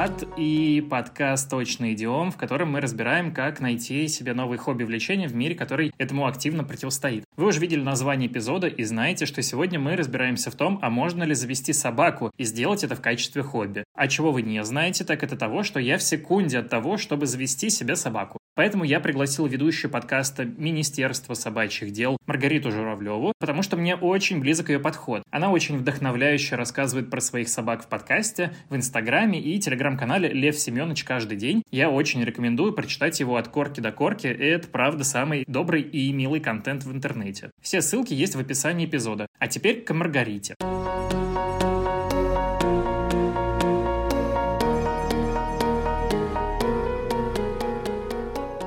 Влад и подкаст «Точно идиом», в котором мы разбираем, как найти себе новые хобби-влечения в мире, который этому активно противостоит. Вы уже видели название эпизода и знаете, что сегодня мы разбираемся в том, а можно ли завести собаку и сделать это в качестве хобби. А чего вы не знаете, так это того, что я в секунде от того, чтобы завести себе собаку. Поэтому я пригласил ведущую подкаста Министерства собачьих дел Маргариту Журавлеву, потому что мне очень близок ее подход. Она очень вдохновляюще рассказывает про своих собак в подкасте, в Инстаграме и Телеграм-канале Лев Семенович каждый день. Я очень рекомендую прочитать его от корки до корки. Это, правда, самый добрый и милый контент в интернете. Все ссылки есть в описании эпизода. А теперь к Маргарите.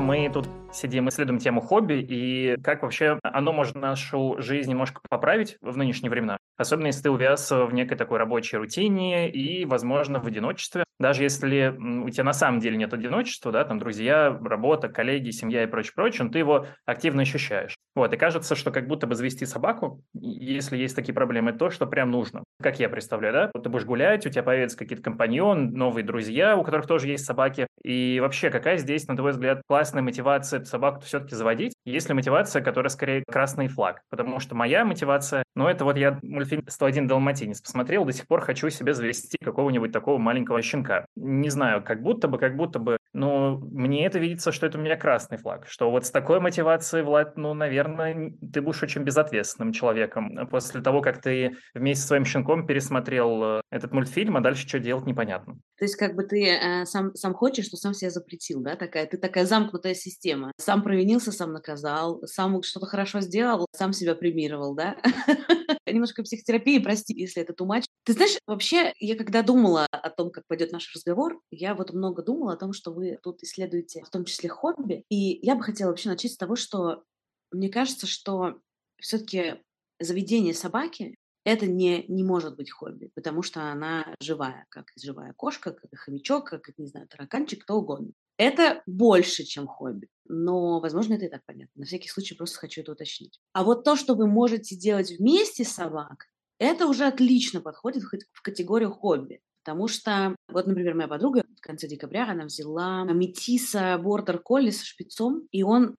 мы тут сидим, исследуем тему хобби и как вообще оно может нашу жизнь немножко поправить в нынешние времена. Особенно если ты увяз в некой такой рабочей рутине и, возможно, в одиночестве. Даже если у тебя на самом деле нет одиночества, да, там друзья, работа, коллеги, семья и прочее, прочее, но ты его активно ощущаешь. Вот, и кажется, что как будто бы завести собаку, если есть такие проблемы, то, что прям нужно. Как я представляю, да? Вот ты будешь гулять, у тебя появятся какие-то компаньон, новые друзья, у которых тоже есть собаки. И вообще, какая здесь, на твой взгляд, классная мотивация собаку все-таки заводить? Есть ли мотивация, которая скорее красный флаг? Потому что моя мотивация, ну, это вот я мультфильм «101 Далматинец» посмотрел, до сих пор хочу себе завести какого-нибудь такого маленького щенка. Не знаю, как будто бы, как будто бы, но мне это видится, что это у меня красный флаг, что вот с такой мотивацией, Влад, ну, наверное, ты будешь очень безответственным человеком. После того, как ты вместе со своим щенком пересмотрел э, этот мультфильм, а дальше что делать, непонятно. То есть как бы ты э, сам, сам хочешь, но сам себя запретил, да, такая, ты такая замкнутая система. Сам провинился, сам наказал, сам что-то хорошо сделал, сам себя премировал, да. Немножко психотерапии, прости, если это тумач. Ты знаешь, вообще, я когда думала о том, как пойдет наш разговор, я вот много думала о том, что вы тут исследуете в том числе хобби. И я бы хотела вообще начать с того, что мне кажется, что все-таки заведение собаки это не, не может быть хобби, потому что она живая, как живая кошка, как хомячок, как, не знаю, тараканчик, кто угодно. Это больше, чем хобби, но, возможно, это и так понятно. На всякий случай просто хочу это уточнить. А вот то, что вы можете делать вместе с собакой, это уже отлично подходит в категорию хобби. Потому что, вот, например, моя подруга в конце декабря, она взяла метиса бордер колли со шпицом, и он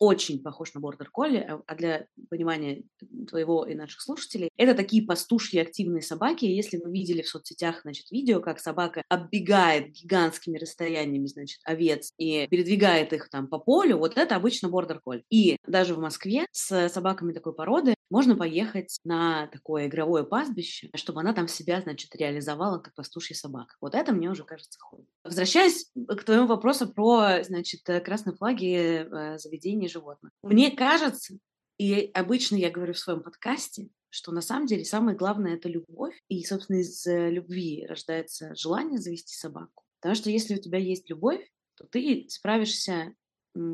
очень похож на бордер колли, а, а для понимания твоего и наших слушателей, это такие пастушьи активные собаки. Если вы видели в соцсетях, значит, видео, как собака оббегает гигантскими расстояниями, значит, овец и передвигает их там по полю, вот это обычно бордер колли. И даже в Москве с собаками такой породы можно поехать на такое игровое пастбище, чтобы она там себя, значит, реализовала как пастушья собака. Вот это мне уже кажется хобби. Возвращаясь к твоему вопросу про, значит, красные флаги э, заведения животных. Мне кажется, и обычно я говорю в своем подкасте, что на самом деле самое главное – это любовь. И, собственно, из любви рождается желание завести собаку. Потому что если у тебя есть любовь, то ты справишься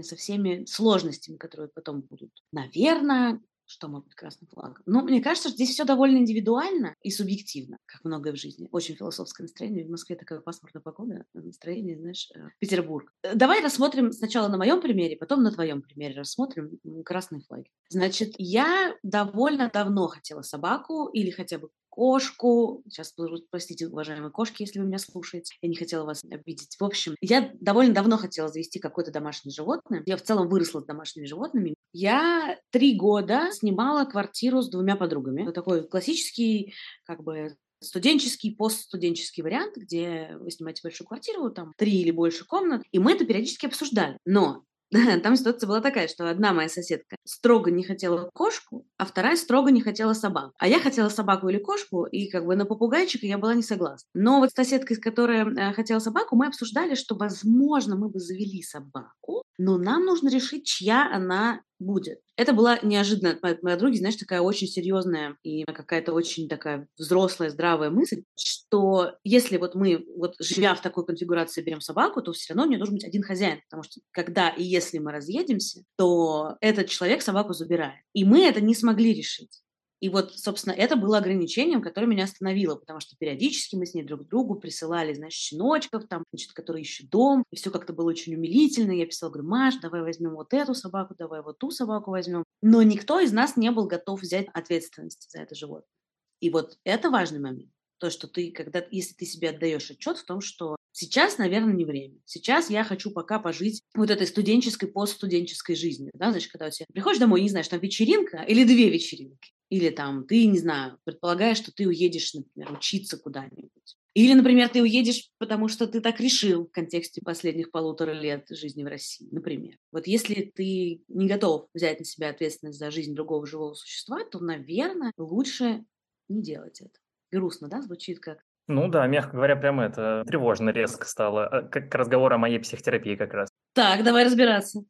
со всеми сложностями, которые потом будут. Наверное, что может быть красным флагом. Но мне кажется, что здесь все довольно индивидуально и субъективно, как многое в жизни. Очень философское настроение. В Москве такая пасмурная погода, а настроение, знаешь, э, Петербург. Э, давай рассмотрим сначала на моем примере, потом на твоем примере рассмотрим красные флаги. Значит, я довольно давно хотела собаку или хотя бы кошку. Сейчас, простите, уважаемые кошки, если вы меня слушаете. Я не хотела вас обидеть. В общем, я довольно давно хотела завести какое-то домашнее животное. Я в целом выросла с домашними животными. Я три года снимала квартиру с двумя подругами. Это такой классический, как бы, студенческий, постстуденческий вариант, где вы снимаете большую квартиру, там три или больше комнат, и мы это периодически обсуждали. Но Там ситуация была такая, что одна моя соседка строго не хотела кошку, а вторая строго не хотела собаку. А я хотела собаку или кошку, и как бы на попугайчика я была не согласна. Но вот с соседкой, с которой э, хотела собаку, мы обсуждали, что, возможно, мы бы завели собаку, но нам нужно решить, чья она будет. Это была неожиданно от моей подруги, знаешь, такая очень серьезная и какая-то очень такая взрослая, здравая мысль, что если вот мы, вот живя в такой конфигурации, берем собаку, то все равно у нее должен быть один хозяин, потому что когда и если мы разъедемся, то этот человек собаку забирает. И мы это не смогли решить. И вот, собственно, это было ограничением, которое меня остановило, потому что периодически мы с ней друг другу присылали, знаешь, щеночков там, значит, которые ищут дом, и все как-то было очень умилительно. Я писала, говорю, Маш, давай возьмем вот эту собаку, давай вот ту собаку возьмем. Но никто из нас не был готов взять ответственность за это животное. И вот это важный момент. То, что ты, когда, если ты себе отдаешь отчет в том, что Сейчас, наверное, не время. Сейчас я хочу пока пожить вот этой студенческой, постстуденческой жизнью. Да? Значит, когда у тебя приходишь домой, не знаешь, там вечеринка или две вечеринки. Или там ты, не знаю, предполагаешь, что ты уедешь, например, учиться куда-нибудь. Или, например, ты уедешь, потому что ты так решил в контексте последних полутора лет жизни в России, например. Вот если ты не готов взять на себя ответственность за жизнь другого живого существа, то, наверное, лучше не делать это. Грустно, да, звучит как? Ну да, мягко говоря, прям это тревожно резко стало, а, как разговор о моей психотерапии как раз. Так, давай разбираться.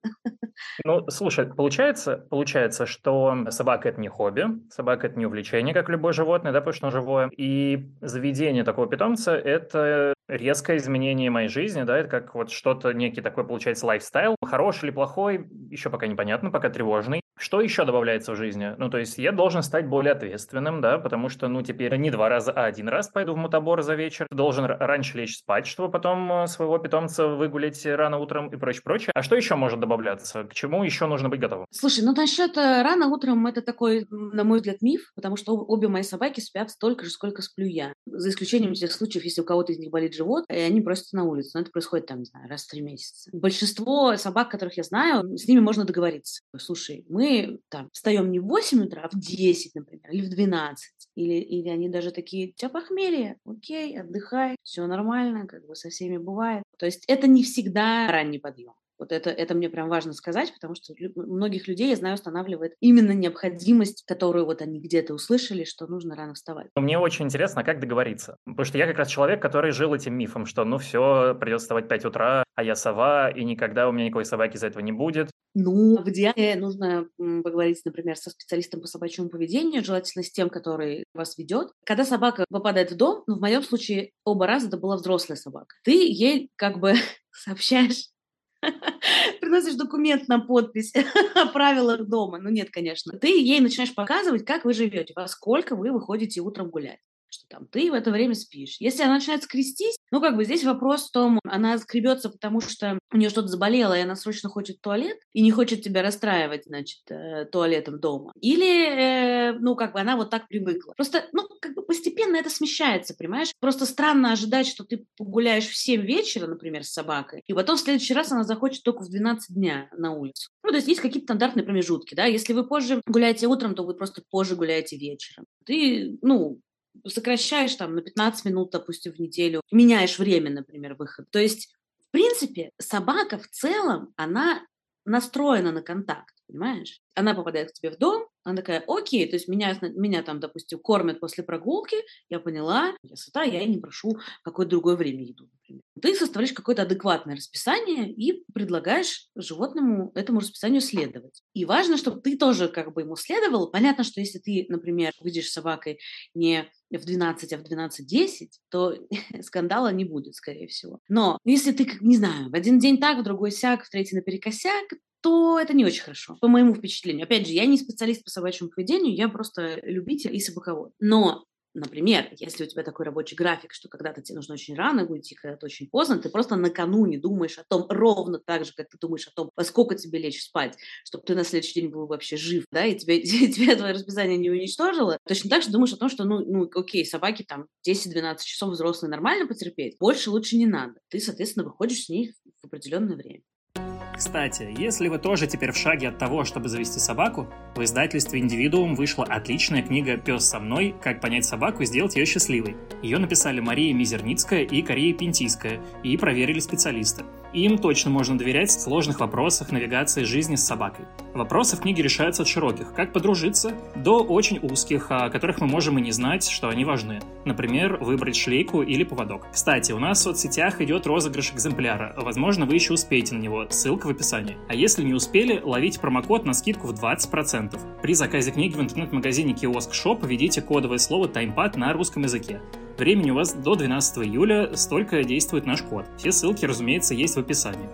Ну, слушай, получается, получается, что собака – это не хобби, собака – это не увлечение, как любое животное, да, потому что живое. И заведение такого питомца – это резкое изменение моей жизни, да, это как вот что-то, некий такой, получается, лайфстайл. Хороший или плохой, еще пока непонятно, пока тревожный. Что еще добавляется в жизни? Ну, то есть я должен стать более ответственным, да, потому что, ну, теперь не два раза, а один раз пойду в мутабор за вечер. Должен раньше лечь спать, чтобы потом э, своего питомца выгулять рано утром и прочее, прочее. А что еще может добавляться? К чему еще нужно быть готовым? Слушай, ну, насчет э, рано утром это такой, на мой взгляд, миф, потому что обе мои собаки спят столько же, сколько сплю я. За исключением тех случаев, если у кого-то из них болит живот, и они просятся на улицу. Но это происходит там, не знаю, раз в три месяца. Большинство собак, которых я знаю, с ними можно договориться. Слушай, мы мы там встаем не в 8 утра, а в 10, например, или в 12. Или, или они даже такие, у тебя похмелье, окей, отдыхай, все нормально, как бы со всеми бывает. То есть это не всегда ранний подъем. Вот это, это мне прям важно сказать, потому что многих людей, я знаю, останавливает именно необходимость, которую вот они где-то услышали, что нужно рано вставать. Мне очень интересно, как договориться. Потому что я как раз человек, который жил этим мифом, что ну все, придется вставать в 5 утра, а я сова, и никогда у меня никакой собаки из-за этого не будет. Ну, в идеале нужно поговорить, например, со специалистом по собачьему поведению, желательно с тем, который вас ведет. Когда собака попадает в дом, ну, в моем случае оба раза это была взрослая собака, ты ей как бы сообщаешь приносишь документ на подпись о правилах дома. Ну нет, конечно. Ты ей начинаешь показывать, как вы живете, во сколько вы выходите утром гулять что там ты в это время спишь. Если она начинает скрестись, ну, как бы здесь вопрос в том, она скребется, потому что у нее что-то заболело, и она срочно хочет туалет, и не хочет тебя расстраивать, значит, э, туалетом дома. Или, э, ну, как бы она вот так привыкла. Просто, ну, постепенно это смещается, понимаешь? Просто странно ожидать, что ты погуляешь в 7 вечера, например, с собакой, и потом в следующий раз она захочет только в 12 дня на улицу. Ну, то есть есть какие-то стандартные промежутки, да? Если вы позже гуляете утром, то вы просто позже гуляете вечером. Ты, ну, сокращаешь там на 15 минут, допустим, в неделю, меняешь время, например, выхода. То есть, в принципе, собака в целом, она настроена на контакт, понимаешь? Она попадает к тебе в дом, она такая, окей, то есть меня, меня там, допустим, кормят после прогулки, я поняла, я сыта, я не прошу какое-то другое время еду, например. Ты составляешь какое-то адекватное расписание и предлагаешь животному этому расписанию следовать. И важно, чтобы ты тоже как бы ему следовал. Понятно, что если ты, например, выйдешь с собакой не в 12, а в 12.10, то скандала не будет, скорее всего. Но если ты, не знаю, в один день так, в другой сяк, в третий наперекосяк, то это не очень хорошо, по моему впечатлению. Опять же, я не специалист по собачьему поведению, я просто любитель и собаковод. Но Например, если у тебя такой рабочий график, что когда-то тебе нужно очень рано уйти, когда-то очень поздно, ты просто накануне думаешь о том, ровно так же, как ты думаешь о том, во сколько тебе лечь спать, чтобы ты на следующий день был вообще жив, да, и тебе, тебе твое расписание не уничтожило. Точно так же думаешь о том, что, ну, ну окей, собаки там 10-12 часов взрослые нормально потерпеть, больше лучше не надо. Ты, соответственно, выходишь с ней в определенное время. Кстати, если вы тоже теперь в шаге от того, чтобы завести собаку, в издательстве «Индивидуум» вышла отличная книга «Пес со мной. Как понять собаку и сделать ее счастливой». Ее написали Мария Мизерницкая и Кория Пентийская, и проверили специалисты. Им точно можно доверять в сложных вопросах навигации жизни с собакой. Вопросы в книге решаются от широких, как подружиться, до очень узких, о которых мы можем и не знать, что они важны. Например, выбрать шлейку или поводок. Кстати, у нас в соцсетях идет розыгрыш экземпляра. Возможно, вы еще успеете на него. Ссылка в описании. А если не успели, ловите промокод на скидку в 20%. При заказе книги в интернет-магазине Kiosk Shop введите кодовое слово «таймпад» на русском языке. Времени у вас до 12 июля, столько действует наш код. Все ссылки, разумеется, есть в описании.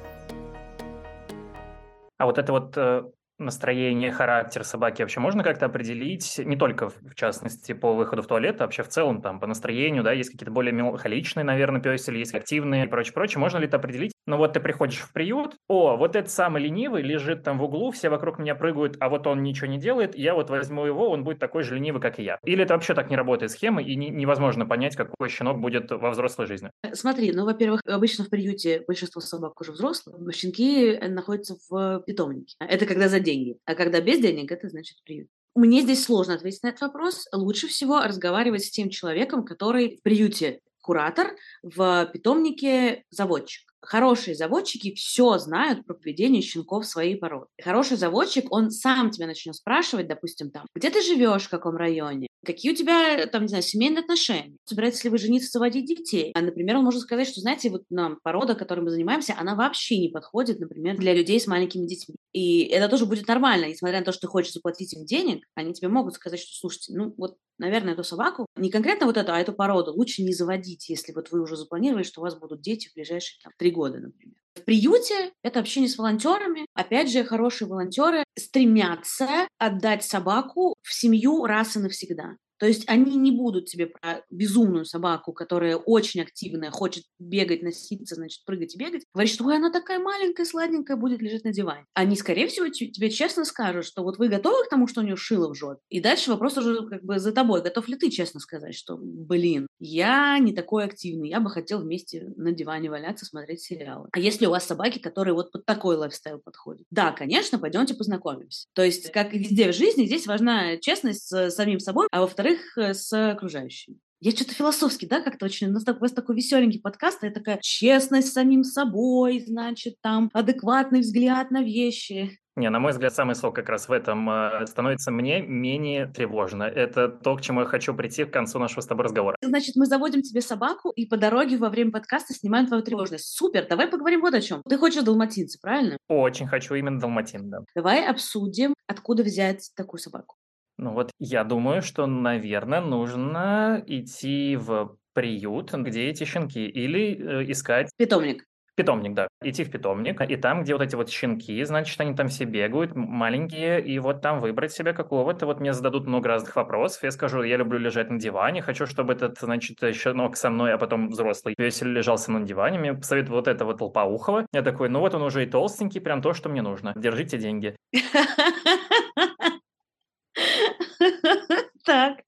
А вот это вот э, настроение, характер собаки вообще можно как-то определить, не только в частности по выходу в туалет, а вообще в целом там по настроению, да, есть какие-то более меланхоличные, наверное, пёсель, есть активные и прочее, прочее. Можно ли это определить Ну вот ты приходишь в приют, о, вот этот самый ленивый лежит там в углу, все вокруг меня прыгают, а вот он ничего не делает, я вот возьму его, он будет такой же ленивый, как и я. Или это вообще так не работает схема, и не, невозможно понять, какой щенок будет во взрослой жизни? Э, смотри, ну, во-первых, обычно в приюте большинство собак уже взрослые, щенки э, находятся в питомнике. Это когда за деньги. А когда без денег, это значит приют. Мне здесь сложно ответить на этот вопрос. Лучше всего разговаривать с тем человеком, который в приюте куратор, в питомнике заводчик. Хорошие заводчики все знают про поведение щенков своей породы. Хороший заводчик, он сам тебя начнет спрашивать, допустим, там, где ты живешь, в каком районе, какие у тебя, там, не знаю, семейные отношения, собираетесь ли вы жениться, заводить детей. А, например, он может сказать, что, знаете, вот нам порода, которой мы занимаемся, она вообще не подходит, например, для людей с маленькими детьми. И это тоже будет нормально, несмотря на то, что ты хочешь заплатить им денег, они тебе могут сказать, что, слушайте, ну вот, наверное, эту собаку, не конкретно вот эту, а эту породу лучше не заводить, если вот вы уже запланировали, что у вас будут дети в ближайшие там, три года, например. В приюте это общение с волонтерами. Опять же, хорошие волонтеры стремятся отдать собаку в семью раз и навсегда. То есть они не будут тебе про безумную собаку, которая очень активная, хочет бегать, носиться, значит, прыгать и бегать, говорить, что Ой, она такая маленькая, сладенькая, будет лежать на диване. Они, скорее всего, тебе честно скажут, что вот вы готовы к тому, что у нее шило в жопе? И дальше вопрос уже как бы за тобой. Готов ли ты честно сказать, что, блин, я не такой активный, я бы хотел вместе на диване валяться, смотреть сериалы. А если у вас собаки, которые вот под такой лайфстайл подходят? Да, конечно, пойдемте познакомимся. То есть, как и везде в жизни, здесь важна честность с самим собой, а во-вторых, во-вторых, э, с окружающими. Я что-то философски, да, как-то очень... У нас, такой, у нас такой веселенький подкаст, и такая честность с самим собой, значит, там, адекватный взгляд на вещи. Не, на мой взгляд, самый сок как раз в этом э, становится мне менее тревожно. Это то, к чему я хочу прийти к концу нашего с тобой разговора. Значит, мы заводим тебе собаку, и по дороге во время подкаста снимаем твою тревожность. Супер, давай поговорим вот о чем. Ты хочешь далматинца, правильно? Очень хочу именно далматин, да. Давай обсудим, откуда взять такую собаку. Ну вот я думаю, что, наверное, нужно идти в приют, где эти щенки, или э, искать... Питомник. Питомник, да. Идти в питомник, и там, где вот эти вот щенки, значит, они там все бегают, маленькие, и вот там выбрать себе какого-то. Вот мне зададут много разных вопросов. Я скажу, я люблю лежать на диване, хочу, чтобы этот, значит, щенок со мной, а потом взрослый весело лежал со мной на диване. Мне посоветует вот это вот толпоухого. Я такой, ну вот он уже и толстенький, прям то, что мне нужно. Держите деньги. Так.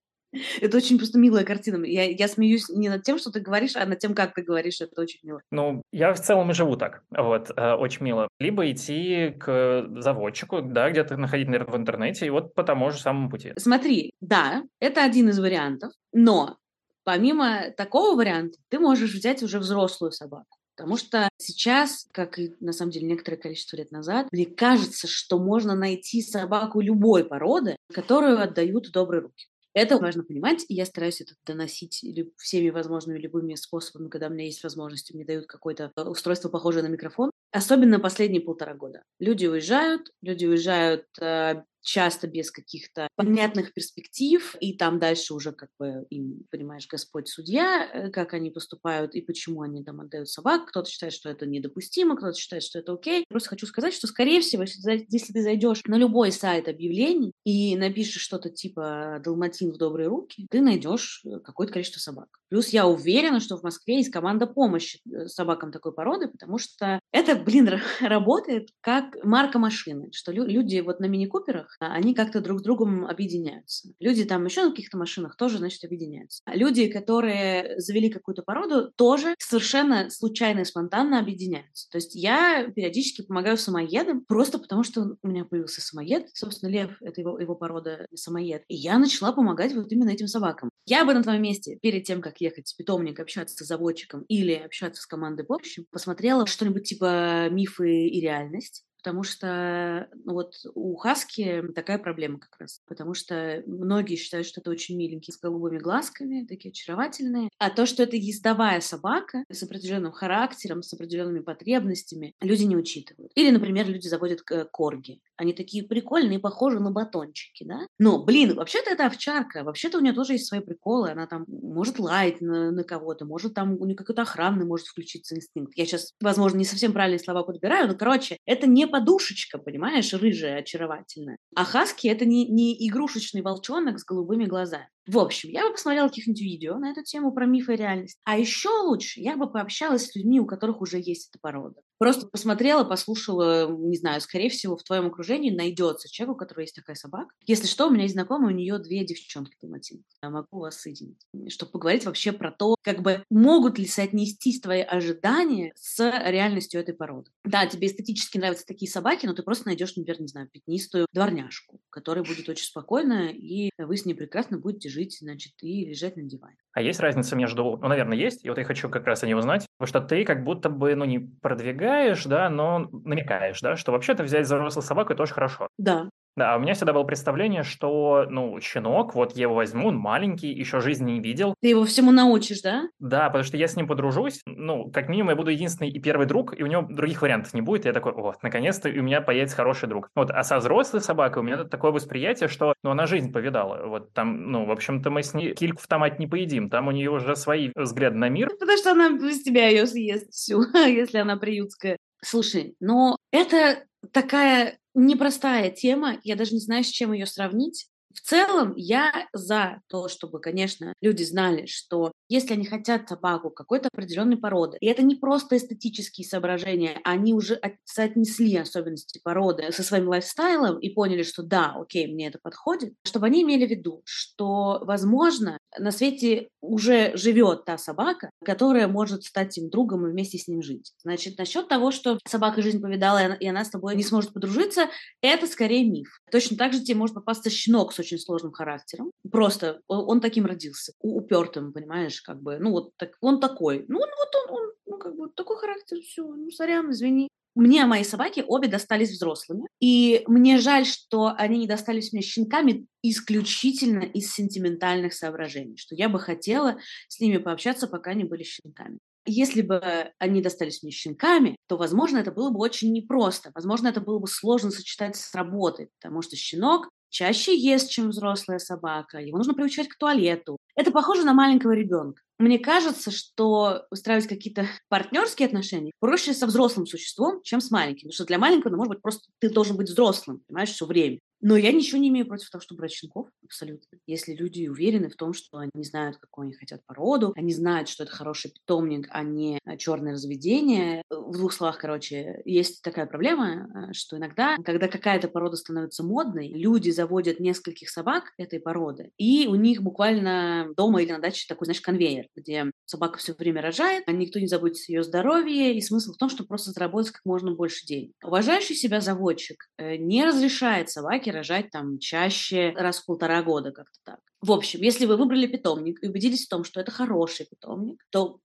Это очень просто милая картина. Я, я смеюсь не над тем, что ты говоришь, а над тем, как ты говоришь. Это очень мило. Ну, я в целом и живу так. Вот, э, очень мило. Либо идти к заводчику, да, где-то находить, наверное, в интернете, и вот по тому же самому пути. Смотри, да, это один из вариантов, но помимо такого варианта, ты можешь взять уже взрослую собаку. Потому что сейчас, как и на самом деле некоторое количество лет назад, мне кажется, что можно найти собаку любой породы, которую отдают в добрые руки. Это важно понимать, и я стараюсь это доносить всеми возможными любыми способами, когда у меня есть возможность, мне дают какое-то э, устройство, похожее на микрофон. Особенно последние полтора года. Люди уезжают, люди уезжают э, часто без каких-то понятных перспектив, и там дальше уже как бы им, понимаешь, Господь судья, э, как они поступают и почему они там отдают собак. Кто-то считает, что это недопустимо, кто-то считает, что это окей. Просто хочу сказать, что, скорее всего, если, ты зайдешь на любой сайт объявлений и напишешь что-то типа «Далматин в добрые руки», ты найдешь э, какое-то количество собак. Плюс я уверена, что в Москве есть команда помощи э, собакам такой породы, потому что это, блин, работает как марка машины, что люди вот на мини-куперах а, они как-то друг с другом объединяются. Люди там еще на каких-то машинах тоже, значит, объединяются. А люди, которые завели какую-то породу, тоже совершенно случайно и спонтанно объединяются. То есть я периодически помогаю самоедам просто потому, что у меня появился самоед. Собственно, Лев — это его, его порода самоед. И я начала помогать вот именно этим собакам. Я бы на твоем месте, перед тем, как ехать в питомник, общаться с заводчиком или общаться с командой помощи, посмотрела что-нибудь типа «Мифы и реальность», потому что ну, вот у Хаски такая проблема как раз, потому что многие считают, что это очень миленькие с голубыми глазками, такие очаровательные, а то, что это ездовая собака с определенным характером, с определенными потребностями, люди не учитывают. Или, например, люди заводят корги. Они такие прикольные, похожи на батончики, да? Но, блин, вообще-то это овчарка, вообще-то у нее тоже есть свои приколы, она там может лаять на, на кого-то, может там у нее какой-то охранный может включиться инстинкт. Я сейчас, возможно, не совсем правильные слова подбираю, но, короче, это не подушечка, понимаешь, рыжая, очаровательная. А хаски — это не, не игрушечный волчонок с голубыми глазами. В общем, я бы посмотрела каких-нибудь видео на эту тему про мифы и реальность. А еще лучше, я бы пообщалась с людьми, у которых уже есть эта порода. Просто посмотрела, послушала, не знаю, скорее всего, в твоем окружении найдется человек, у которого есть такая собака. Если что, у меня есть знакомая, у нее две девчонки далматинки. Я могу вас соединить, чтобы поговорить вообще про то, как бы могут ли соотнестись твои ожидания с реальностью этой породы. Да, тебе эстетически нравятся такие собаки, но ты просто найдешь, например, не знаю, пятнистую дворняжку, которая будет очень спокойная, и вы с ней прекрасно будете жить, значит, и лежать на диване. А есть разница между, ну, наверное, есть, и вот я хочу как раз о ней узнать, потому что ты как будто бы, ну, не продвигаешь, да, но намекаешь, да, что вообще-то взять взрослую собаку – это очень хорошо. Да, да, а у меня всегда было представление, что, ну, щенок, вот я его возьму, он маленький, еще жизни не видел. Ты его всему научишь, да? Да, потому что я с ним подружусь, ну, как минимум я буду единственный и первый друг, и у него других вариантов не будет. И я такой, вот, наконец-то у меня появится хороший друг. Вот, а со взрослой собакой у меня такое восприятие, что, ну, она жизнь повидала. Вот там, ну, в общем-то, мы с ней кильку в томате не поедим, там у нее уже свои взгляды на мир. Потому что она без тебя ее съест всю, если она приютская. Слушай, но это такая непростая тема, я даже не знаю, с чем ее сравнить. В целом, я за то, чтобы, конечно, люди знали, что если они хотят собаку какой-то определенной породы, и это не просто эстетические соображения, они уже соотнесли особенности породы со своим лайфстайлом и поняли, что да, окей, мне это подходит, чтобы они имели в виду, что, возможно, на свете уже живет та собака, которая может стать им другом и вместе с ним жить. Значит, насчет того, что собака жизнь повидала, и она с тобой не сможет подружиться, это скорее миф. Точно так же тебе может попасться щенок с очень сложным характером. Просто он, он таким родился, упертым, понимаешь, как бы, ну вот так, он такой. Ну, вот он, он, ну как бы такой характер, все, ну сорян, извини. Мне мои собаки обе достались взрослыми. И мне жаль, что они не достались мне щенками исключительно из сентиментальных соображений, что я бы хотела с ними пообщаться, пока они были щенками. Если бы они достались мне щенками, то, возможно, это было бы очень непросто. Возможно, это было бы сложно сочетать с работой, потому что щенок чаще ест, чем взрослая собака, его нужно приучать к туалету. Это похоже на маленького ребенка. Мне кажется, что устраивать какие-то партнерские отношения проще со взрослым существом, чем с маленьким. Потому что для маленького, ну, может быть, просто ты должен быть взрослым, понимаешь, все время. Но я ничего не имею против того, чтобы брать щенков, абсолютно. Если люди уверены в том, что они знают, какую они хотят породу, они знают, что это хороший питомник, а не а, черное разведение. В двух словах, короче, есть такая проблема, а, что иногда, когда какая-то порода становится модной, люди заводят нескольких собак этой породы, и у них буквально дома или на даче такой, знаешь, конвейер, где собака все время рожает, а никто не о ее здоровье, и смысл в том, чтобы просто заработать как можно больше денег. Уважающий себя заводчик э, не разрешает собаке рожать там чаще раз в полтора года как-то так. В общем, если вы выбрали питомник и убедились в том, что это хороший питомник, то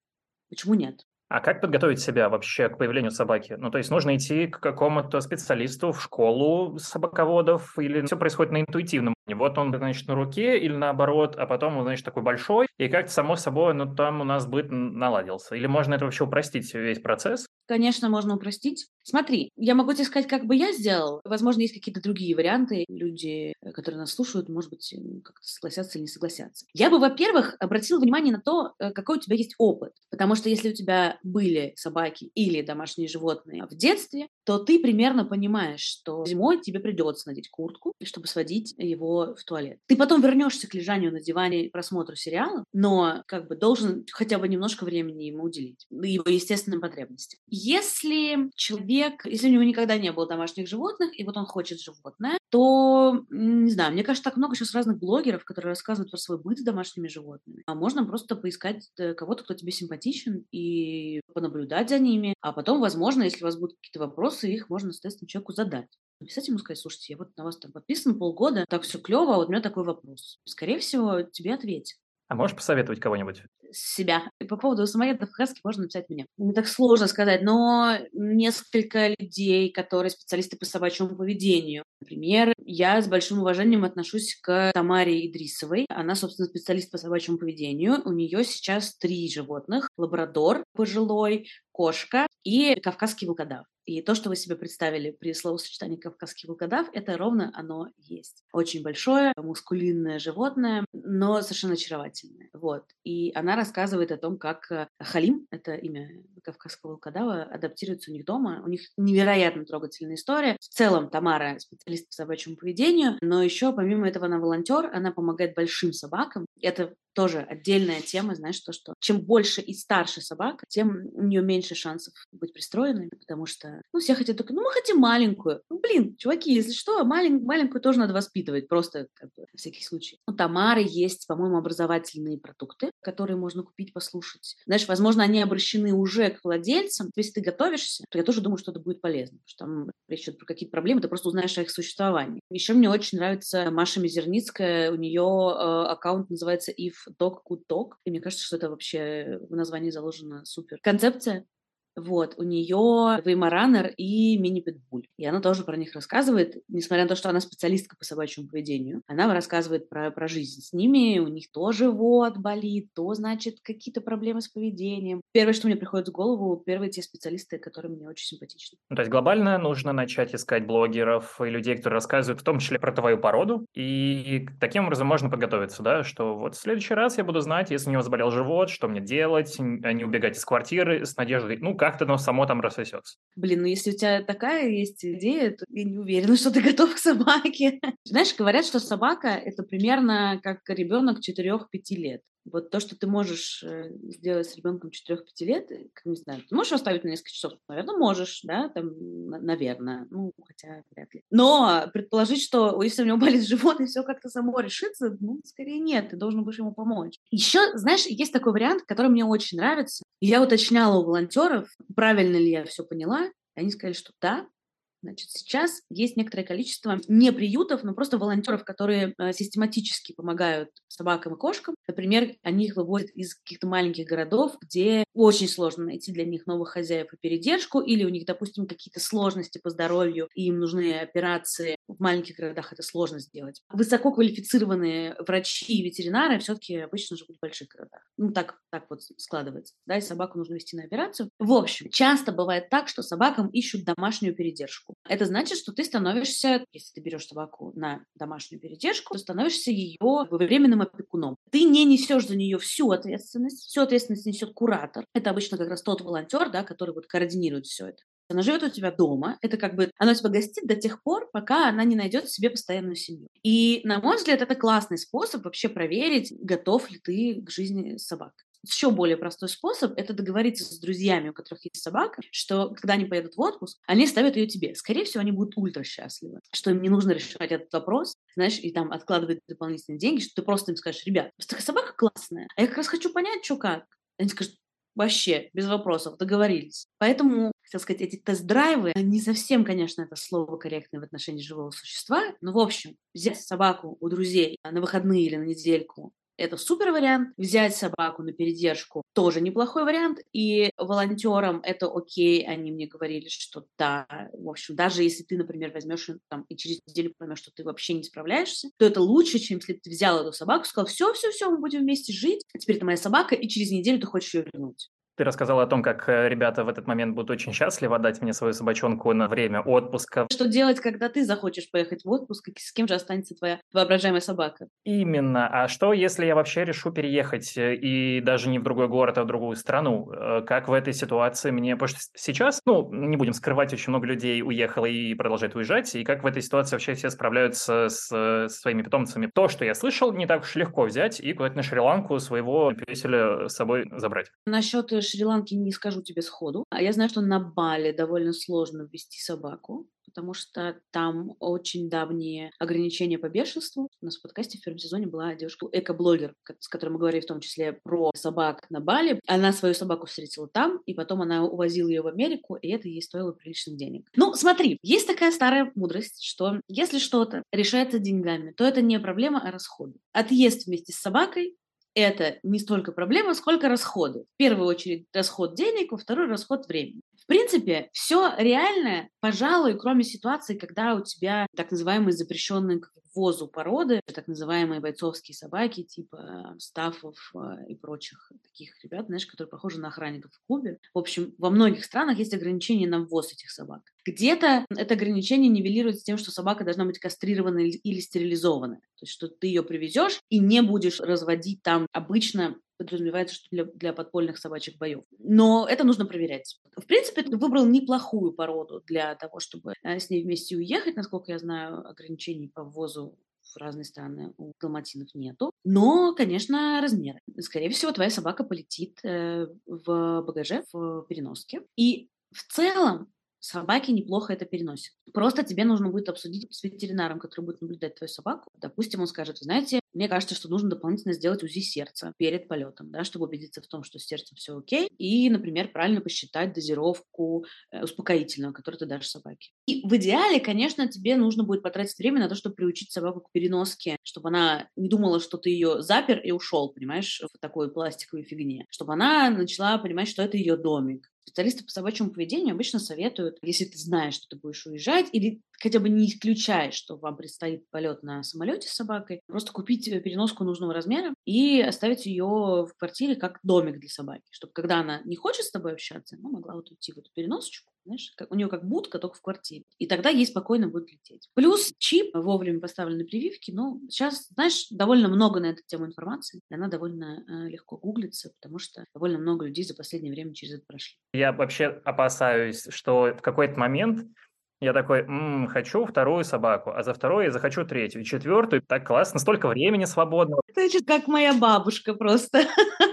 почему нет? А как подготовить себя вообще к появлению собаки? Ну, то есть нужно идти к какому-то специалисту в школу собаководов или все происходит на интуитивном вот он, значит, на руке или наоборот, а потом он, значит, такой большой, и как-то само собой, ну, там у нас быт наладился. Или можно это вообще упростить, весь процесс? Конечно, можно упростить. Смотри, я могу тебе сказать, как бы я сделал. Возможно, есть какие-то другие варианты. Люди, которые нас слушают, может быть, как-то согласятся или не согласятся. Я бы, во-первых, обратила внимание на то, э, какой у тебя есть опыт. Потому что если у тебя были собаки или домашние животные в детстве, то ты примерно понимаешь, что зимой тебе придется надеть куртку, чтобы сводить его в туалет. Ты потом вернешься к лежанию на диване просмотру сериала, но как бы должен хотя бы немножко времени ему уделить, его естественным потребностям. Если человек, если у него никогда не было домашних животных, и вот он хочет животное, то, не знаю, мне кажется, так много сейчас разных блогеров, которые рассказывают про свой быт с домашними животными. А можно просто поискать э, кого-то, кто тебе симпатичен, и понаблюдать за ними. А потом, возможно, если у вас будут какие-то вопросы, их можно, соответственно, человеку задать. Написать ему сказать, слушайте, я вот на вас там подписан полгода, так все клево, а вот у меня такой вопрос. Скорее всего, тебе ответят. А можешь посоветовать кого-нибудь? себя. По поводу самоедов хаски можно написать мне. Не так сложно сказать, но несколько людей, которые специалисты по собачьему поведению. Например, я с большим уважением отношусь к Тамаре Идрисовой. Она, собственно, специалист по собачьему поведению. У нее сейчас три животных. Лабрадор пожилой, кошка и кавказский волкодав. И то, что вы себе представили при словосочетании «кавказский волкодав», это ровно оно есть. Очень большое, мускулинное животное, но совершенно очаровательное. Вот. И она рассказывает о том, как э, Халим, это имя кавказского волкодава адаптируется у них дома. У них невероятно трогательная история. В целом Тамара специалист по собачьему поведению, но еще помимо этого она волонтер, она помогает большим собакам. Это тоже отдельная тема, знаешь, то, что чем больше и старше собака, тем у нее меньше шансов быть пристроенной, потому что, ну, все хотят только, ну, мы хотим маленькую. Ну, блин, чуваки, если что, малень, маленькую тоже надо воспитывать, просто как всякий случай. У Тамары есть, по-моему, образовательные продукты, которые можно купить, послушать. Знаешь, возможно, они обращены уже к владельцам. Если ты готовишься, то я тоже думаю, что это будет полезно, потому что там речь идет про какие-то проблемы, ты просто узнаешь о их существовании. Еще мне очень нравится Маша Мизерницкая, у нее э, аккаунт называется If Dog Good Dog, и мне кажется, что это вообще в названии заложена супер концепция. Вот, у нее Веймаранер и мини-питбуль. И она тоже про них рассказывает, несмотря на то, что она специалистка по собачьему поведению. Она рассказывает про, про жизнь с ними, у них тоже вот болит, то, значит, какие-то проблемы с поведением. Первое, что мне приходит в голову, первые те специалисты, которые мне очень симпатичны. Ну, то есть глобально нужно начать искать блогеров и людей, которые рассказывают в том числе про твою породу, и таким образом можно подготовиться, да, что вот в следующий раз я буду знать, если у него заболел живот, что мне делать, а не убегать из квартиры с надеждой, ну, как-то оно само там рассосется. Блин, ну если у тебя такая есть идея, то я не уверена, что ты готов к собаке. Знаешь, говорят, что собака — это примерно как ребенок 4-5 лет. Вот то, что ты можешь э, сделать с ребенком 4-5 лет, э, не знаю, ты можешь оставить на несколько часов? Наверное, можешь, да, там, наверное, ну, хотя вряд ли. Но предположить, что если у него болит живот и все как-то само решится, ну, скорее нет, ты должен будешь ему помочь. Еще, знаешь, есть такой вариант, который мне очень нравится. Я уточняла у волонтеров, правильно ли я все поняла, они сказали, что да, Значит, сейчас есть некоторое количество не приютов, но просто волонтеров, которые э, систематически помогают собакам и кошкам. Например, они их выводят из каких-то маленьких городов, где очень сложно найти для них новых хозяев и передержку, или у них, допустим, какие-то сложности по здоровью, и им нужны операции. В маленьких городах это сложно сделать. Высококвалифицированные врачи и ветеринары все-таки обычно живут в больших городах. Ну, так, так вот складывается. Да, и собаку нужно вести на операцию. В общем, часто бывает так, что собакам ищут домашнюю передержку собаку. Это значит, что ты становишься, если ты берешь собаку на домашнюю передержку, то становишься ее временным опекуном. Ты не несешь за нее всю ответственность, всю ответственность несет куратор. Это обычно как раз тот волонтер, да, который вот координирует все это. Она живет у тебя дома. Это как бы она тебя гостит до тех пор, пока она не найдет себе постоянную семью. И, на мой взгляд, это классный способ вообще проверить, готов ли ты к жизни с собакой. Еще более простой способ – это договориться с друзьями, у которых есть собака, что когда они поедут в отпуск, они ставят ее тебе. Скорее всего, они будут ультра счастливы, что им не нужно решать этот вопрос, знаешь, и там откладывать дополнительные деньги, что ты просто им скажешь, ребят, такая собака классная, а я как раз хочу понять, что как. Они скажут, вообще, без вопросов, договорились. Поэтому, хотел сказать, эти тест-драйвы, не совсем, конечно, это слово корректное в отношении живого существа, но, в общем, взять собаку у друзей на выходные или на недельку, это супер вариант. Взять собаку на передержку тоже неплохой вариант. И волонтерам это окей. Они мне говорили, что да, в общем, даже если ты, например, возьмешь там и через неделю поймешь, что ты вообще не справляешься, то это лучше, чем если бы ты взял эту собаку, сказал, все, все, все, мы будем вместе жить, а теперь это моя собака, и через неделю ты хочешь ее вернуть. Ты рассказала о том, как э, ребята в этот момент будут очень счастливы отдать мне свою собачонку на время отпуска. Что делать, когда ты захочешь поехать в отпуск, и с кем же останется твоя воображаемая собака? Именно. А что, если я вообще решу переехать э, и даже не в другой город, а в другую страну? Э, как в этой ситуации мне... Потому что сейчас, ну, не будем скрывать, очень много людей уехало и продолжает уезжать, и как в этой ситуации вообще все справляются с, с своими питомцами? То, что я слышал, не так уж легко взять и куда-то на Шри-Ланку своего песеля с собой забрать. Насчет Шри-Ланки не скажу тебе сходу. А я знаю, что на Бали довольно сложно ввести собаку потому что там очень давние ограничения по бешенству. У нас в подкасте в первом сезоне была девушка, эко-блогер, с которой мы говорили в том числе про собак на Бали. Она свою собаку встретила там, и потом она увозила ее в Америку, и это ей стоило приличных денег. Ну, смотри, есть такая старая мудрость, что если что-то решается деньгами, то это не проблема, а расходы. Отъезд вместе с собакой это не столько проблема, сколько расходы. В первую очередь расход денег, во вторую расход времени. Принципе, все реальное, пожалуй, кроме ситуации, когда у тебя так называемые запрещенные к ввозу породы, так называемые бойцовские собаки, типа стафов а, и прочих таких ребят, знаешь, которые похожи на охранников в клубе. В общем, во многих странах есть ограничения на ввоз этих собак. Где-то это ограничение нивелируется тем, что собака должна быть кастрирована или стерилизована. То есть, что ты ее привезешь и не будешь разводить там обычно подразумевается, что для, для подпольных собачьих боев. Но это нужно проверять. В принципе, ты выбрал неплохую породу для того, чтобы э, с ней вместе уехать. Насколько я знаю, ограничений по ввозу в разные страны у далматинов нету. Но, конечно, размеры. Скорее всего, твоя собака полетит э, в багаже, в переноске. И в целом собаки неплохо это переносят. Просто тебе нужно будет обсудить с ветеринаром, который будет наблюдать твою собаку. Допустим, он скажет, знаете, мне кажется, что нужно дополнительно сделать УЗИ сердца перед полетом, да, чтобы убедиться в том, что с сердцем все окей, и, например, правильно посчитать дозировку э, успокоительного, который ты дашь собаке. И в идеале, конечно, тебе нужно будет потратить время на то, чтобы приучить собаку к переноске, чтобы она не думала, что ты ее запер и ушел, понимаешь, в такой пластиковой фигне, чтобы она начала понимать, что это ее домик, Специалисты по собачьему поведению обычно советуют, если ты знаешь, что ты будешь уезжать, или хотя бы не исключаешь, что вам предстоит полет на самолете с собакой, просто купить э, переноску нужного размера и оставить ее в квартире как домик для собаки, чтобы когда она не хочет с тобой общаться, она могла вот уйти в эту переносочку, знаешь, как, у нее как будка, только в квартире. И тогда ей спокойно будет лететь. Плюс чип, вовремя поставлены прививки. Ну, сейчас, знаешь, довольно много на эту тему информации. И она довольно э, легко гуглится, потому что довольно много людей за последнее время через это прошли. Я вообще опасаюсь, что в какой-то момент я такой, м-м, хочу вторую собаку, а за вторую я захочу третью, четвертую. Так классно, столько времени свободного. Это как моя бабушка просто.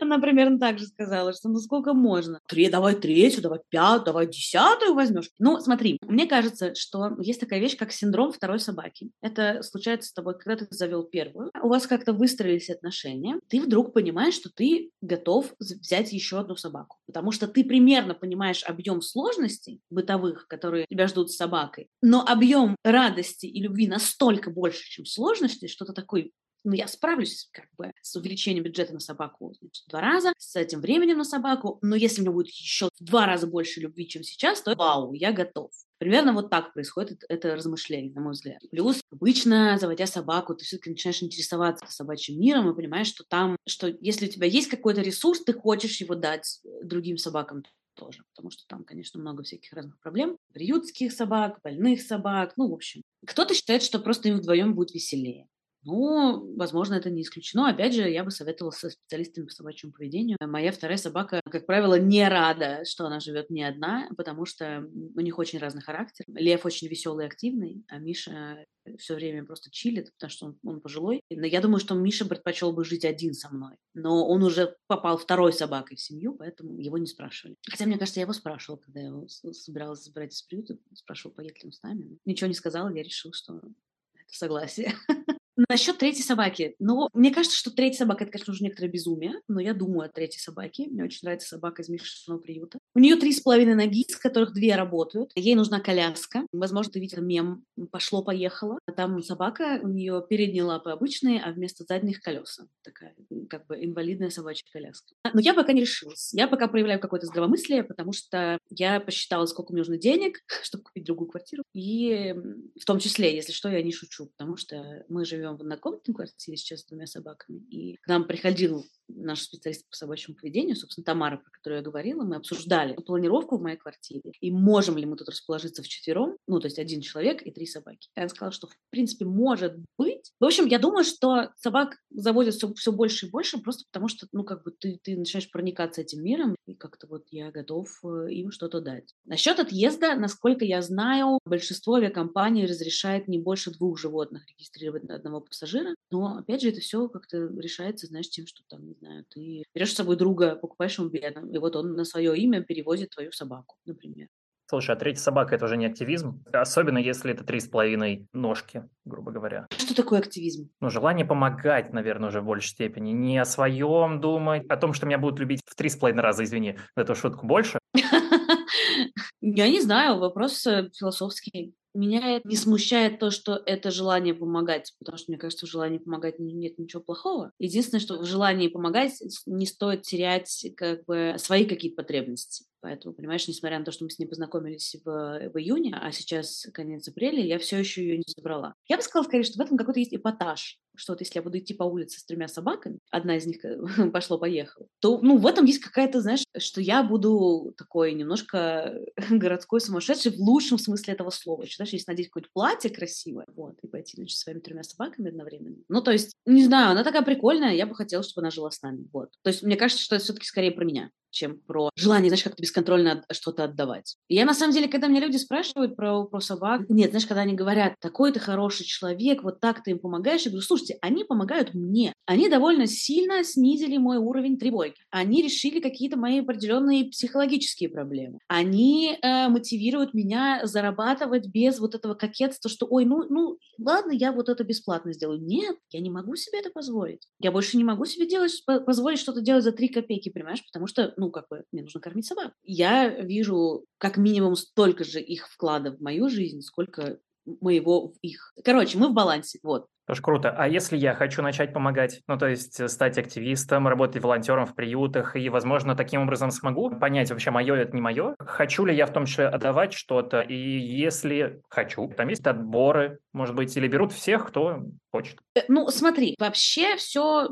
Она примерно так же сказала, что ну сколько можно? Три, давай третью, давай пятую, давай десятую возьмешь. Ну, смотри, мне кажется, что есть такая вещь, как синдром второй собаки. Это случается с тобой, когда ты завел первую, у вас как-то выстроились отношения, ты вдруг понимаешь, что ты готов взять еще одну собаку, потому что ты примерно понимаешь объем сложностей бытовых, которые тебя ждут с собакой, но объем радости и любви настолько больше, чем сложности, что ты такой, ну, я справлюсь как бы с увеличением бюджета на собаку значит, два раза, с этим временем на собаку, но если у меня будет еще в два раза больше любви, чем сейчас, то вау, я готов. Примерно вот так происходит это размышление, на мой взгляд. Плюс, обычно, заводя собаку, ты все-таки начинаешь интересоваться собачьим миром и понимаешь, что там, что если у тебя есть какой-то ресурс, ты хочешь его дать другим собакам тоже, потому что там, конечно, много всяких разных проблем. Приютских собак, больных собак, ну, в общем. Кто-то считает, что просто им вдвоем будет веселее. Ну, возможно, это не исключено. Опять же, я бы советовала со специалистами по собачьему поведению. Моя вторая собака, как правило, не рада, что она живет не одна, потому что у них очень разный характер. Лев очень веселый и активный, а Миша все время просто чилит, потому что он, он пожилой. Но я думаю, что Миша предпочел бы жить один со мной. Но он уже попал второй собакой в семью, поэтому его не спрашивали. Хотя, мне кажется, я его спрашивала, когда я его собиралась забрать из приюта. Спрашивала, поедет ли он с нами. Ничего не сказала, я решила, что это согласие. Насчет третьей собаки. Ну, мне кажется, что третья собака, это, конечно, уже некоторое безумие, но я думаю о третьей собаке. Мне очень нравится собака из Мишиного приюта. У нее три с половиной ноги, из которых две работают. Ей нужна коляска. Возможно, ты видел мем «Пошло-поехало». Там собака, у нее передние лапы обычные, а вместо задних колеса. Такая, как бы, инвалидная собачья коляска. Но я пока не решилась. Я пока проявляю какое-то здравомыслие, потому что я посчитала, сколько мне нужно денег, чтобы купить другую квартиру. И в том числе, если что, я не шучу, потому что мы живем живем в однокомнатной квартире сейчас с двумя собаками, и к нам приходил наш специалист по собачьему поведению, собственно, Тамара, про которую я говорила, мы обсуждали планировку в моей квартире, и можем ли мы тут расположиться в четвером, ну, то есть один человек и три собаки. Она сказала, что, в принципе, может быть. В общем, я думаю, что собак заводят все, все больше и больше, просто потому что, ну, как бы ты, ты начинаешь проникаться этим миром, и как-то вот я готов э, им что-то дать. Насчет отъезда, насколько я знаю, большинство авиакомпаний разрешает не больше двух животных регистрировать на одного пассажира, но, опять же, это все как-то решается, знаешь, тем, что там, знаю, ты берешь с собой друга, покупаешь ему билет, и вот он на свое имя перевозит твою собаку, например. Слушай, а третья собака – это уже не активизм? Особенно если это три с половиной ножки, грубо говоря. Что такое активизм? Ну, желание помогать, наверное, уже в большей степени. Не о своем думать, о том, что меня будут любить в три с половиной раза, извини, эту шутку больше. Я не знаю, вопрос э, философский. Меня не смущает то, что это желание помогать, потому что, мне кажется, в желании помогать нет ничего плохого. Единственное, что в желании помогать не стоит терять как бы свои какие-то потребности. Поэтому, понимаешь, несмотря на то, что мы с ней познакомились в, в июне, а сейчас конец апреля, я все еще ее не забрала. Я бы сказала скорее, что в этом какой-то есть эпатаж. Что вот если я буду идти по улице с тремя собаками, одна из них э, пошло-поехало, то, ну, в этом есть какая-то, знаешь, что я буду такой немножко городской сумасшедший в лучшем смысле этого слова. Еще, знаешь, если надеть какое-то платье красивое, вот, и пойти, значит, с своими тремя собаками одновременно. Ну, то есть, не знаю, она такая прикольная, я бы хотела, чтобы она жила с нами, вот. То есть, мне кажется, что это все-таки скорее про меня чем про желание, знаешь, как-то бесконтрольно что-то отдавать. И я, на самом деле, когда мне люди спрашивают про, про собак, нет, знаешь, когда они говорят, такой ты хороший человек, вот так ты им помогаешь, я говорю, слушайте, они помогают мне. Они довольно сильно снизили мой уровень тревоги. Они решили какие-то мои определенные психологические проблемы. Они э, мотивируют меня зарабатывать без вот этого кокетства, что, ой, ну, ну, ладно, я вот это бесплатно сделаю. Нет, я не могу себе это позволить. Я больше не могу себе делать, позволить что-то делать за три копейки, понимаешь? Потому что ну, как бы, мне нужно кормить собак. Я вижу как минимум столько же их вклада в мою жизнь, сколько моего в их. Короче, мы в балансе, вот. Тоже круто. А если я хочу начать помогать, ну, то есть э, стать активистом, работать волонтером в приютах, и, возможно, таким образом смогу понять, вообще, мое это не мое, хочу ли я в том числе отдавать что-то, и если хочу, там есть отборы, может быть, или берут всех, кто хочет. Э, ну, смотри, вообще все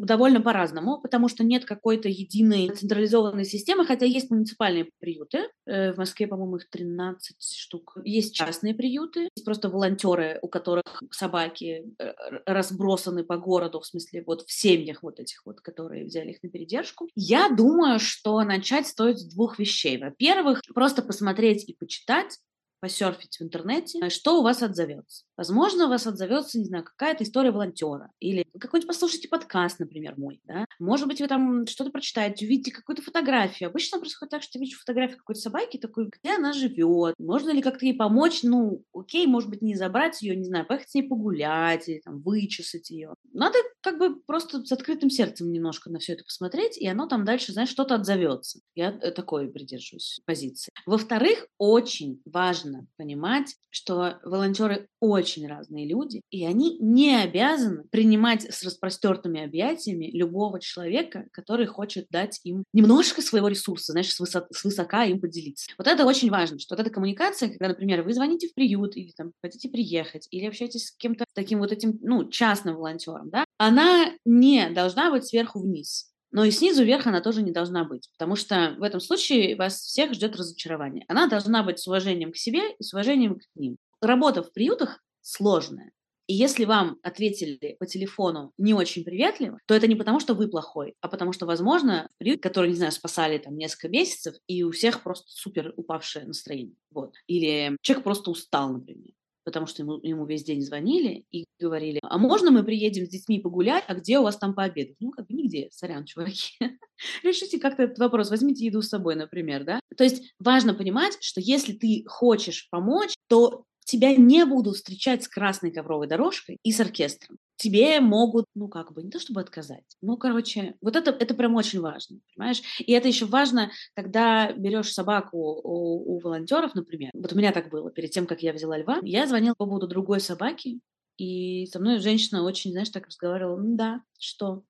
довольно по-разному, потому что нет какой-то единой централизованной системы, хотя есть муниципальные приюты. Э, в Москве, по-моему, их 13 штук. Есть частные приюты, есть просто волонтеры, у которых собаки э, разбросаны по городу, в смысле вот в семьях вот этих вот, которые взяли их на передержку. Я думаю, что начать стоит с двух вещей. Во-первых, просто посмотреть и почитать, посерфить в интернете, что у вас отзовется. Возможно, у вас отзовется, не знаю, какая-то история волонтера. Или какой-нибудь послушайте подкаст, например, мой. Да? Может быть, вы там что-то прочитаете, увидите какую-то фотографию. Обычно происходит так, что я вижу фотографию какой-то собаки, такой, где она живет, можно ли как-то ей помочь. Ну, окей, может быть, не забрать ее, не знаю, поехать с ней погулять или там вычесать ее. Надо как бы просто с открытым сердцем немножко на все это посмотреть, и оно там дальше, знаешь, что-то отзовется. Я э, такой придерживаюсь позиции. Во-вторых, очень важно понимать, что волонтеры очень разные люди, и они не обязаны принимать с распростертыми объятиями любого человека, который хочет дать им немножко своего ресурса, знаешь, с, высот, с высока им поделиться. Вот это очень важно, что вот эта коммуникация, когда, например, вы звоните в приют или там хотите приехать, или общаетесь с кем-то таким вот этим, ну, частным волонтером, да, она не должна быть сверху вниз. Но и снизу вверх она тоже не должна быть, потому что в этом случае вас всех ждет разочарование. Она должна быть с уважением к себе и с уважением к ним. Работа в приютах сложная. И если вам ответили по телефону не очень приветливо, то это не потому, что вы плохой, а потому что, возможно, приют, который, не знаю, спасали там несколько месяцев, и у всех просто супер упавшее настроение. Вот. Или человек просто устал, например потому что ему, ему весь день звонили и говорили, а можно мы приедем с детьми погулять, а где у вас там пообедать? Ну, как бы нигде, сорян, чуваки. Решите как-то этот вопрос, возьмите еду с собой, например, да? То есть важно понимать, что если ты хочешь помочь, то тебя не будут встречать с красной ковровой дорожкой и с оркестром. Тебе могут, ну как бы, не то чтобы отказать, ну, короче, вот это, это прям очень важно, понимаешь? И это еще важно, когда берешь собаку у, у волонтеров, например. Вот у меня так было, перед тем, как я взяла льва, я звонила по поводу другой собаки, и со мной женщина очень, знаешь, так разговаривала, ну да, что?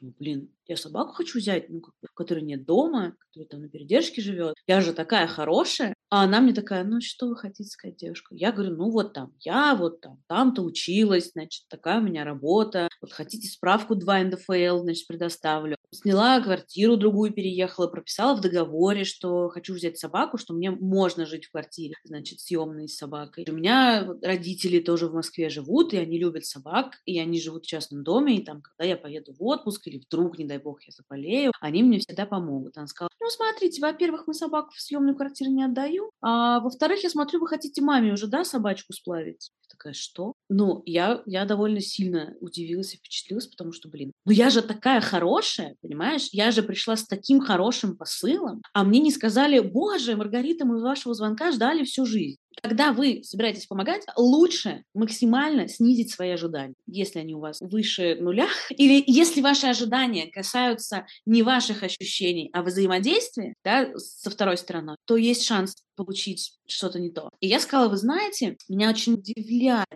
Думаю, блин, я собаку хочу взять, ну, как бы, которой нет дома, которая там на передержке живет. Я же такая хорошая. А она мне такая, ну, что вы хотите сказать, девушка? Я говорю, ну, вот там, я вот там, там-то училась, значит, такая у меня работа. Вот хотите справку 2 НДФЛ, значит, предоставлю. Сняла квартиру другую, переехала, прописала в договоре, что хочу взять собаку, что мне можно жить в квартире, значит, съемной с собакой. У меня родители тоже в Москве живут, и они любят собак, и они живут в частном доме, и там, когда я поеду в отпуск или вдруг, не дай бог, я заболею, они мне всегда помогут. Она сказала, ну, смотрите, во-первых, мы собаку в съемную квартиру не отдаю, а во-вторых, я смотрю, вы хотите маме уже, да, собачку сплавить? Такая, что? Ну, я, я довольно сильно удивилась и впечатлилась, потому что, блин, ну я же такая хорошая, понимаешь? Я же пришла с таким хорошим посылом, а мне не сказали, боже, Маргарита, мы вашего звонка ждали всю жизнь. Когда вы собираетесь помогать, лучше максимально снизить свои ожидания, если они у вас выше нуля, или если ваши ожидания касаются не ваших ощущений, а взаимодействия да, со второй стороной, то есть шанс получить что-то не то. И я сказала, вы знаете, меня очень удивляет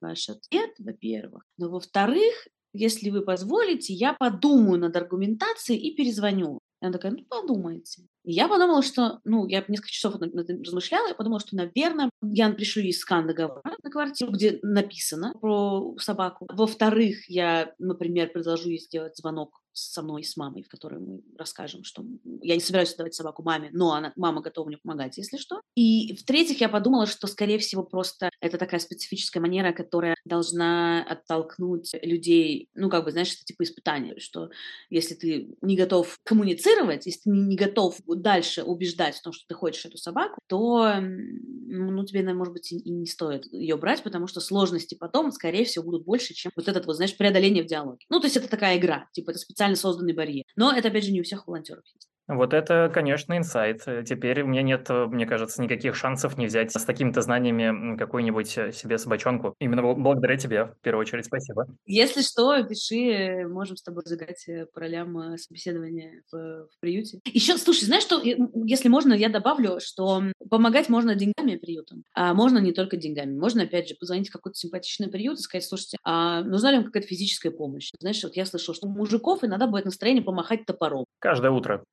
ваш ответ, во-первых, но во-вторых, если вы позволите, я подумаю над аргументацией и перезвоню. И она такая, ну, подумайте. И я подумала, что, ну, я несколько часов размышляла, я подумала, что, наверное, я пришлю ей скан договора на квартиру, где написано про собаку. Во-вторых, я, например, предложу ей сделать звонок со мной, с мамой, в которой мы расскажем, что я не собираюсь давать собаку маме, но она, мама готова мне помогать, если что. И в-третьих, я подумала, что, скорее всего, просто это такая специфическая манера, которая должна оттолкнуть людей, ну, как бы, знаешь, это типа испытание, что если ты не готов коммуницировать, если ты не готов дальше убеждать в том, что ты хочешь эту собаку, то, ну, тебе, наверное, может быть, и не стоит ее брать, потому что сложности потом, скорее всего, будут больше, чем вот этот вот, знаешь, преодоление в диалоге. Ну, то есть это такая игра, типа это специально созданный барьер. Но это, опять же, не у всех волонтеров есть. Вот это, конечно, инсайт. Теперь у меня нет, мне кажется, никаких шансов не взять с такими-то знаниями какую-нибудь э, себе собачонку. Именно благодаря тебе, в первую очередь, спасибо. Если что, пиши, можем с тобой загать э, по ролям э, собеседования в, в приюте. Еще, слушай, знаешь, что, если можно, я добавлю, что помогать можно деньгами приютам, а можно не только деньгами. Можно, опять же, позвонить в какой-то симпатичный приют и сказать, слушайте, а нужна ли вам какая-то физическая помощь? Знаешь, вот я слышала, что у мужиков иногда будет настроение помахать топором. Каждое утро.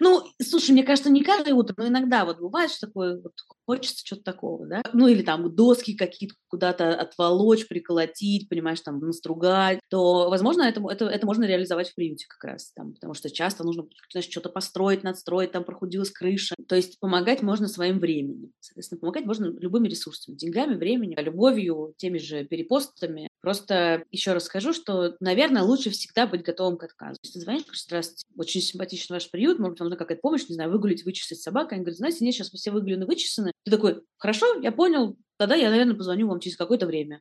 Ну, слушай, мне кажется, не каждое утро, но иногда вот бывает, что такое, вот хочется чего-то такого, да? Ну, или там доски какие-то куда-то отволочь, приколотить, понимаешь, там, настругать, то, возможно, это, это, это можно реализовать в приюте как раз, там, потому что часто нужно, знаешь, что-то построить, надстроить, там, прохудилась крыша. То есть помогать можно своим временем. Соответственно, помогать можно любыми ресурсами, деньгами, временем, любовью, теми же перепостами. Просто еще раз скажу, что, наверное, лучше всегда быть готовым к отказу. Если ты звонишь, говоришь, здравствуйте, очень симпатичный ваш приют, может быть, вам нужна какая-то помощь, не знаю, выгулить, вычесать собаку. Они говорят, знаете, нет, сейчас все выгулены, вычесаны. Ты такой, хорошо, я понял, тогда я, наверное, позвоню вам через какое-то время.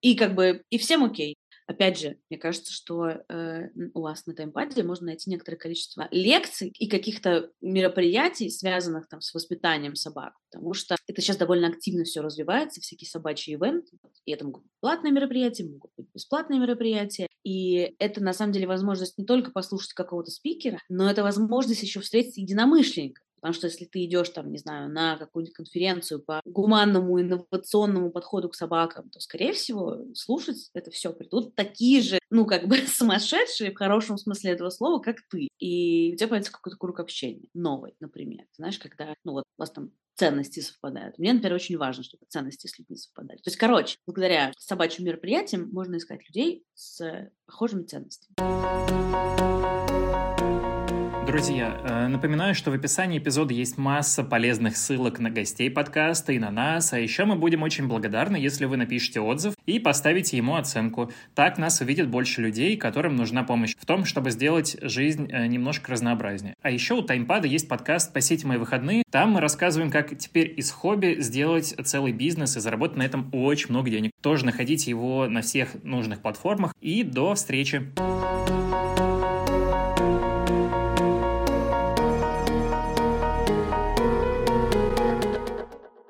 И как бы, и всем окей. Опять же, мне кажется, что э, у вас на таймпаде можно найти некоторое количество лекций и каких-то мероприятий, связанных там с воспитанием собак, потому что это сейчас довольно активно все развивается, всякие собачьи ивенты, и это могут быть платные мероприятия, могут быть бесплатные мероприятия, и это на самом деле возможность не только послушать какого-то спикера, но это возможность еще встретить единомышленников, Потому что если ты идешь там, не знаю, на какую-нибудь конференцию по гуманному, инновационному подходу к собакам, то, скорее всего, слушать это все придут такие же, ну, как бы сумасшедшие в хорошем смысле этого слова, как ты. И у тебя появится какой-то круг общения, новый, например. Знаешь, когда, ну, вот у вас там ценности совпадают. Мне, например, очень важно, чтобы ценности с людьми совпадали. То есть, короче, благодаря собачьим мероприятиям можно искать людей с похожими ценностями. Друзья, э, напоминаю, что в описании эпизода есть масса полезных ссылок на гостей подкаста и на нас, а еще мы будем очень благодарны, если вы напишите отзыв и поставите ему оценку. Так нас увидит больше людей, которым нужна помощь в том, чтобы сделать жизнь э, немножко разнообразнее. А еще у Таймпада есть подкаст «Спасите мои выходные». Там мы рассказываем, как теперь из хобби сделать целый бизнес и заработать на этом очень много денег. Тоже находите его на всех нужных платформах. И до встречи! Thank